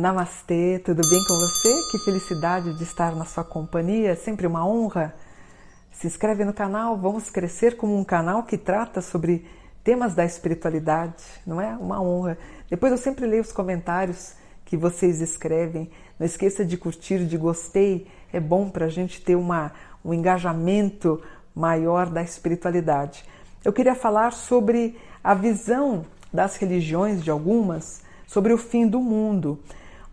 Namastê, tudo bem com você? Que felicidade de estar na sua companhia, sempre uma honra. Se inscreve no canal, vamos crescer como um canal que trata sobre temas da espiritualidade, não é? Uma honra. Depois eu sempre leio os comentários que vocês escrevem. Não esqueça de curtir, de gostei. É bom para a gente ter uma, um engajamento maior da espiritualidade. Eu queria falar sobre a visão das religiões de algumas sobre o fim do mundo,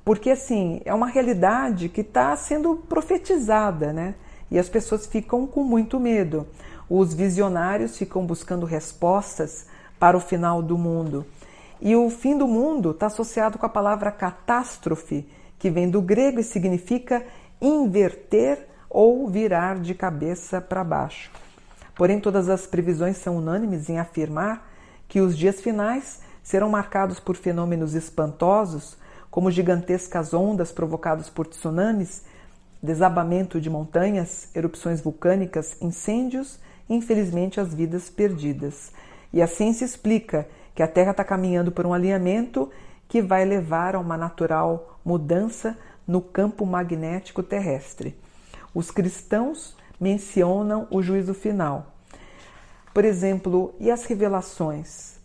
porque assim é uma realidade que está sendo profetizada, né? E as pessoas ficam com muito medo. Os visionários ficam buscando respostas para o final do mundo. E o fim do mundo está associado com a palavra catástrofe, que vem do grego e significa inverter ou virar de cabeça para baixo. Porém, todas as previsões são unânimes em afirmar que os dias finais serão marcados por fenômenos espantosos, como gigantescas ondas provocadas por tsunamis, desabamento de montanhas, erupções vulcânicas, incêndios e, infelizmente, as vidas perdidas. E assim se explica que a Terra está caminhando por um alinhamento que vai levar a uma natural mudança no campo magnético terrestre. Os cristãos mencionam o juízo final. Por exemplo, e as revelações?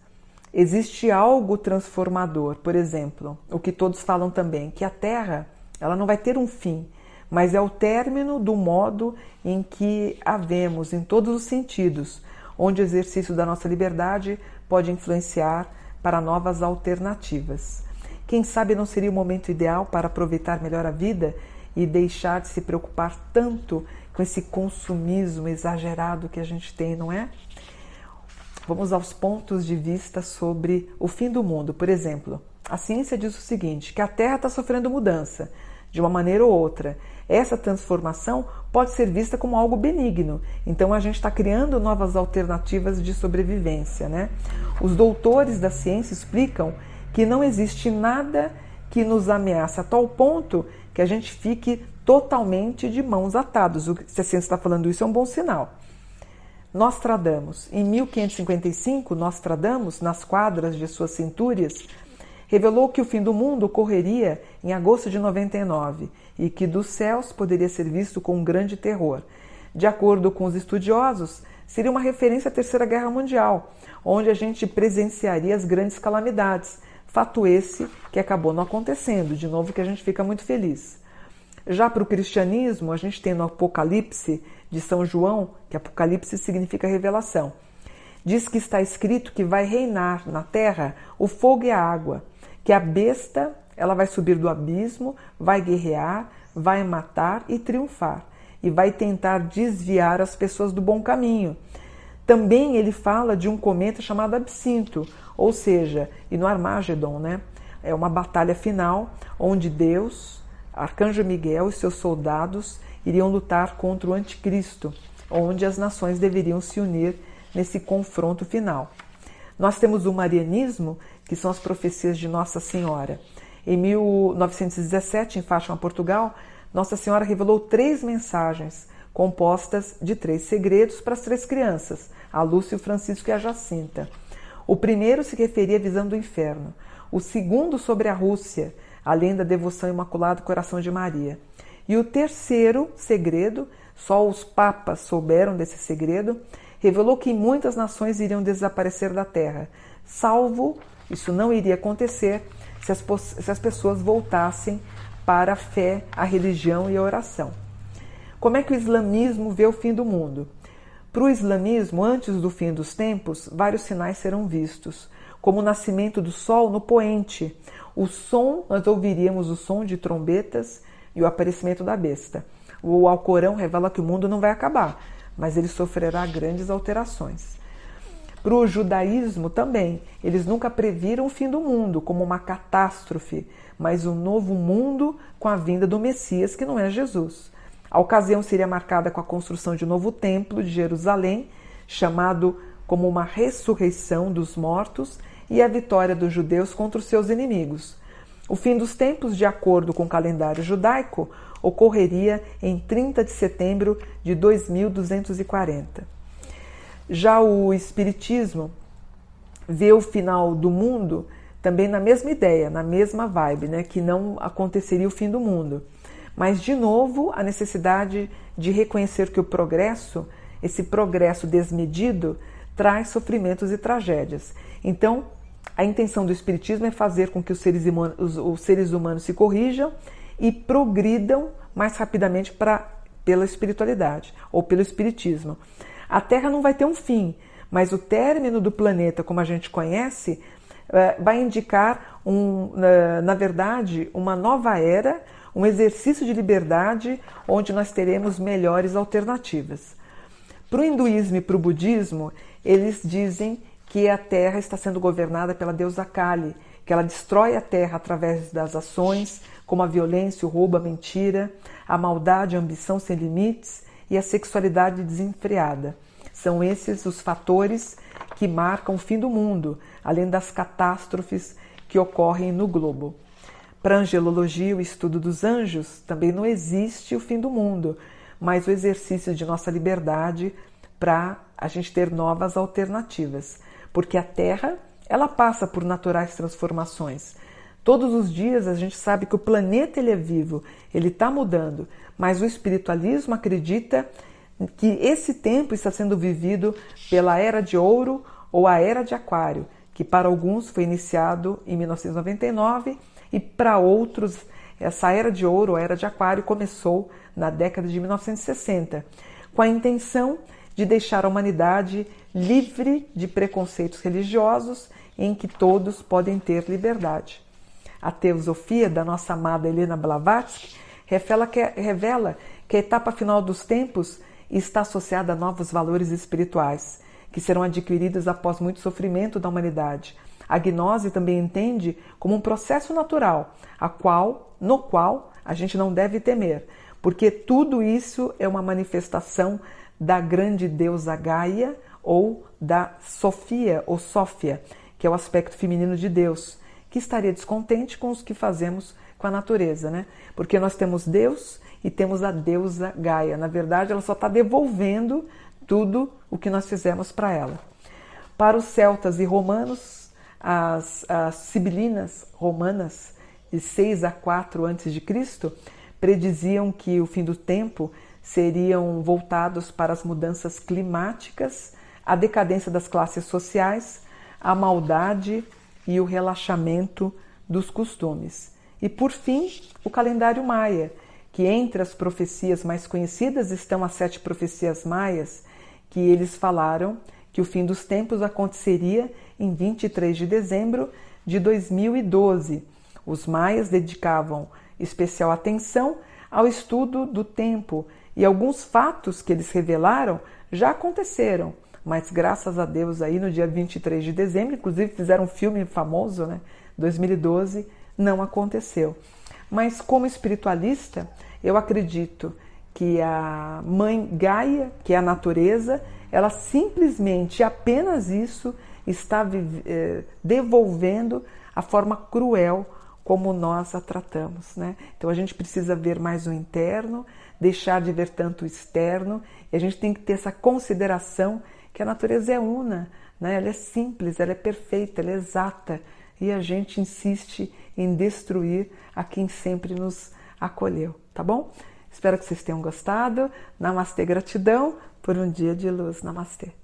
Existe algo transformador, por exemplo, o que todos falam também, que a Terra ela não vai ter um fim, mas é o término do modo em que havemos em todos os sentidos, onde o exercício da nossa liberdade pode influenciar para novas alternativas. Quem sabe não seria o momento ideal para aproveitar melhor a vida e deixar de se preocupar tanto com esse consumismo exagerado que a gente tem, não é? Vamos aos pontos de vista sobre o fim do mundo. Por exemplo, a ciência diz o seguinte: que a Terra está sofrendo mudança de uma maneira ou outra. Essa transformação pode ser vista como algo benigno. Então a gente está criando novas alternativas de sobrevivência, né? Os doutores da ciência explicam que não existe nada que nos ameaça a tal ponto que a gente fique totalmente de mãos atadas. Se a ciência está falando isso, é um bom sinal. Nostradamus, em 1555, Nostradamus, nas quadras de suas centúrias, revelou que o fim do mundo ocorreria em agosto de 99 e que dos céus poderia ser visto com um grande terror. De acordo com os estudiosos, seria uma referência à Terceira Guerra Mundial, onde a gente presenciaria as grandes calamidades. Fato esse que acabou não acontecendo, de novo que a gente fica muito feliz. Já para o cristianismo, a gente tem no Apocalipse de São João, que Apocalipse significa revelação, diz que está escrito que vai reinar na terra o fogo e a água, que a besta ela vai subir do abismo, vai guerrear, vai matar e triunfar, e vai tentar desviar as pessoas do bom caminho. Também ele fala de um cometa chamado Absinto, ou seja, e no Armagedon, né? É uma batalha final onde Deus, Arcanjo Miguel e seus soldados iriam lutar contra o Anticristo, onde as nações deveriam se unir nesse confronto final. Nós temos o Marianismo, que são as profecias de Nossa Senhora. Em 1917, em Fátima, Portugal, Nossa Senhora revelou três mensagens compostas de três segredos para as três crianças, a Lúcia, o Francisco e a Jacinta. O primeiro se referia à visão do inferno, o segundo sobre a Rússia, além da devoção imaculada coração de Maria. E o terceiro segredo, só os papas souberam desse segredo, revelou que muitas nações iriam desaparecer da terra, salvo isso não iria acontecer se as, se as pessoas voltassem para a fé, a religião e a oração. Como é que o islamismo vê o fim do mundo? Para o islamismo, antes do fim dos tempos, vários sinais serão vistos, como o nascimento do sol no poente, o som, nós ouviríamos o som de trombetas e o aparecimento da besta. O Alcorão revela que o mundo não vai acabar, mas ele sofrerá grandes alterações. Para o judaísmo também, eles nunca previram o fim do mundo como uma catástrofe, mas um novo mundo com a vinda do Messias, que não é Jesus. A ocasião seria marcada com a construção de um novo templo de Jerusalém, chamado como uma ressurreição dos mortos e a vitória dos judeus contra os seus inimigos. O fim dos tempos, de acordo com o calendário judaico, ocorreria em 30 de setembro de 2240. Já o Espiritismo vê o final do mundo também na mesma ideia, na mesma vibe, né? Que não aconteceria o fim do mundo. Mas, de novo, a necessidade de reconhecer que o progresso, esse progresso desmedido, traz sofrimentos e tragédias. Então, a intenção do Espiritismo é fazer com que os seres humanos, os, os seres humanos se corrijam e progridam mais rapidamente pra, pela espiritualidade ou pelo Espiritismo. A Terra não vai ter um fim, mas o término do planeta, como a gente conhece, eh, vai indicar, um, na verdade, uma nova era, um exercício de liberdade onde nós teremos melhores alternativas. Para o hinduísmo e para o budismo, eles dizem que a Terra está sendo governada pela deusa Kali, que ela destrói a Terra através das ações, como a violência, o roubo, a mentira, a maldade, a ambição sem limites e a sexualidade desenfreada. São esses os fatores que marcam o fim do mundo, além das catástrofes que ocorrem no globo. Para a angelologia, o estudo dos anjos, também não existe o fim do mundo, mas o exercício de nossa liberdade para a gente ter novas alternativas, porque a Terra ela passa por naturais transformações. Todos os dias a gente sabe que o planeta ele é vivo, ele está mudando, mas o espiritualismo acredita que esse tempo está sendo vivido pela era de ouro ou a era de aquário, que para alguns foi iniciado em 1999 e para outros essa era de ouro, a era de aquário, começou na década de 1960, com a intenção de deixar a humanidade livre de preconceitos religiosos em que todos podem ter liberdade. A teosofia da nossa amada Helena Blavatsky revela que, revela que a etapa final dos tempos está associada a novos valores espirituais, que serão adquiridos após muito sofrimento da humanidade. A gnose também entende como um processo natural, a qual, no qual a gente não deve temer, porque tudo isso é uma manifestação da grande deusa Gaia ou da Sofia ou Sófia, que é o aspecto feminino de Deus, que estaria descontente com os que fazemos com a natureza, né? Porque nós temos Deus e temos a deusa Gaia. Na verdade, ela só está devolvendo tudo o que nós fizemos para ela. Para os celtas e romanos, as, as sibilinas romanas, de 6 a 4 a.C., prediziam que o fim do tempo seriam voltados para as mudanças climáticas, a decadência das classes sociais, a maldade e o relaxamento dos costumes. E por fim, o calendário maia, que entre as profecias mais conhecidas estão as sete profecias maias, que eles falaram que o fim dos tempos aconteceria em 23 de dezembro de 2012. Os maias dedicavam especial atenção ao estudo do tempo e alguns fatos que eles revelaram já aconteceram, mas graças a Deus aí no dia 23 de dezembro, inclusive fizeram um filme famoso, né, 2012, não aconteceu. Mas como espiritualista, eu acredito que a mãe Gaia, que é a natureza, ela simplesmente apenas isso está eh, devolvendo a forma cruel como nós a tratamos, né? Então a gente precisa ver mais o interno, deixar de ver tanto o externo, e a gente tem que ter essa consideração que a natureza é una, né? Ela é simples, ela é perfeita, ela é exata, e a gente insiste em destruir a quem sempre nos acolheu, tá bom? Espero que vocês tenham gostado. Namastê, gratidão por um dia de luz. Namastê.